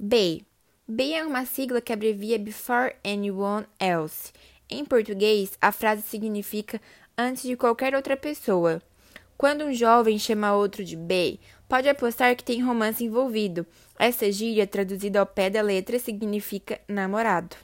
BEI. BEI é uma sigla que abrevia Before Anyone Else. Em português, a frase significa antes de qualquer outra pessoa. Quando um jovem chama outro de BEI, pode apostar que tem romance envolvido. Essa gíria, traduzida ao pé da letra, significa namorado.